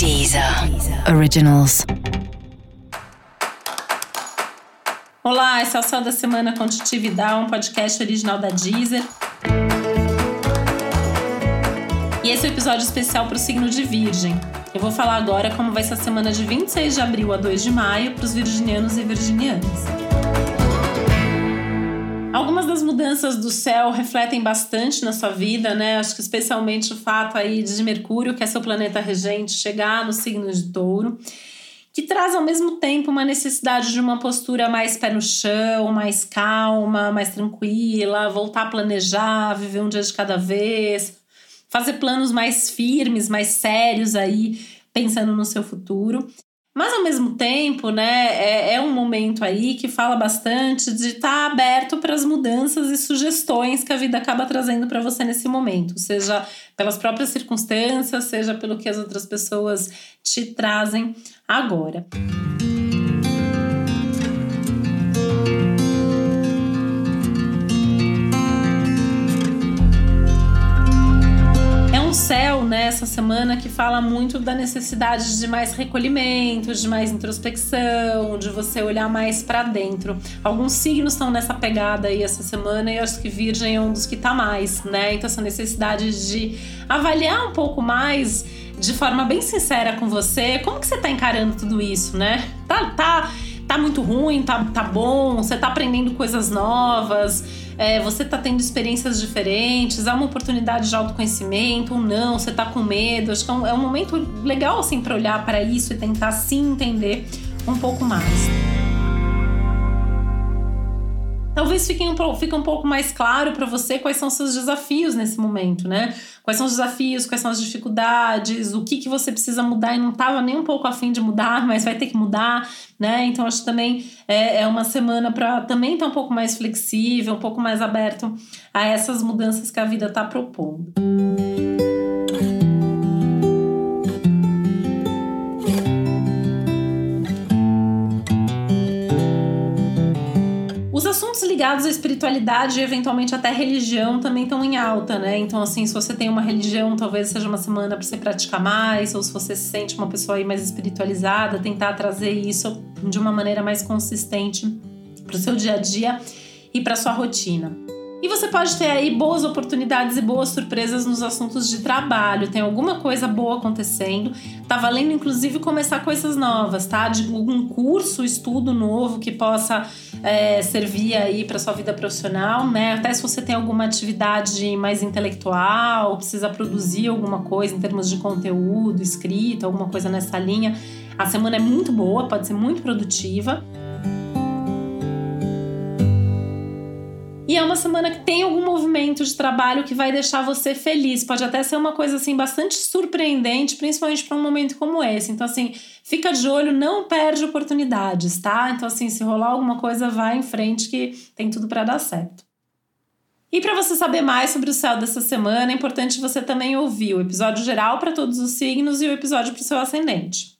Deezer Originals. Olá, esse é o Céu da Semana com Titi Vidal, um podcast original da Deezer. E esse é o episódio especial para o signo de Virgem. Eu vou falar agora como vai ser a semana de 26 de abril a 2 de maio para os virginianos e virginianas. Algumas das mudanças do céu refletem bastante na sua vida, né? Acho que especialmente o fato aí de Mercúrio, que é seu planeta regente, chegar no signo de Touro, que traz ao mesmo tempo uma necessidade de uma postura mais pé no chão, mais calma, mais tranquila, voltar a planejar, viver um dia de cada vez, fazer planos mais firmes, mais sérios aí, pensando no seu futuro. Mas ao mesmo tempo, né, é, é um momento aí que fala bastante de estar tá aberto para as mudanças e sugestões que a vida acaba trazendo para você nesse momento, seja pelas próprias circunstâncias, seja pelo que as outras pessoas te trazem agora. céu nessa né, semana que fala muito da necessidade de mais recolhimento, de mais introspecção, de você olhar mais para dentro. Alguns signos estão nessa pegada aí essa semana e eu acho que Virgem é um dos que tá mais, né? Então essa necessidade de avaliar um pouco mais de forma bem sincera com você, como que você tá encarando tudo isso, né? Tá tá tá muito ruim, tá tá bom, você tá aprendendo coisas novas, é, você está tendo experiências diferentes, há uma oportunidade de autoconhecimento ou não, você está com medo. Acho que é um, é um momento legal assim para olhar para isso e tentar se entender um pouco mais. Talvez fique um, fique um pouco mais claro para você quais são seus desafios nesse momento, né? Quais são os desafios, quais são as dificuldades, o que, que você precisa mudar e não estava nem um pouco afim de mudar, mas vai ter que mudar, né? Então acho que também é, é uma semana para também estar tá um pouco mais flexível, um pouco mais aberto a essas mudanças que a vida está propondo. assuntos ligados à espiritualidade e eventualmente até religião também estão em alta, né? Então, assim, se você tem uma religião, talvez seja uma semana para você praticar mais, ou se você se sente uma pessoa aí mais espiritualizada, tentar trazer isso de uma maneira mais consistente para o seu dia a dia e para sua rotina. E você pode ter aí boas oportunidades e boas surpresas nos assuntos de trabalho. Tem alguma coisa boa acontecendo. Tá valendo, inclusive, começar coisas novas, tá? De algum curso, estudo novo que possa é, servir aí para sua vida profissional, né? Até se você tem alguma atividade mais intelectual, precisa produzir alguma coisa em termos de conteúdo, escrita, alguma coisa nessa linha. A semana é muito boa, pode ser muito produtiva. E é uma semana que tem algum movimento de trabalho que vai deixar você feliz. Pode até ser uma coisa assim bastante surpreendente, principalmente para um momento como esse. Então assim, fica de olho, não perde oportunidades, tá? Então assim, se rolar alguma coisa, vai em frente que tem tudo para dar certo. E para você saber mais sobre o céu dessa semana, é importante você também ouvir o episódio geral para todos os signos e o episódio para o seu ascendente.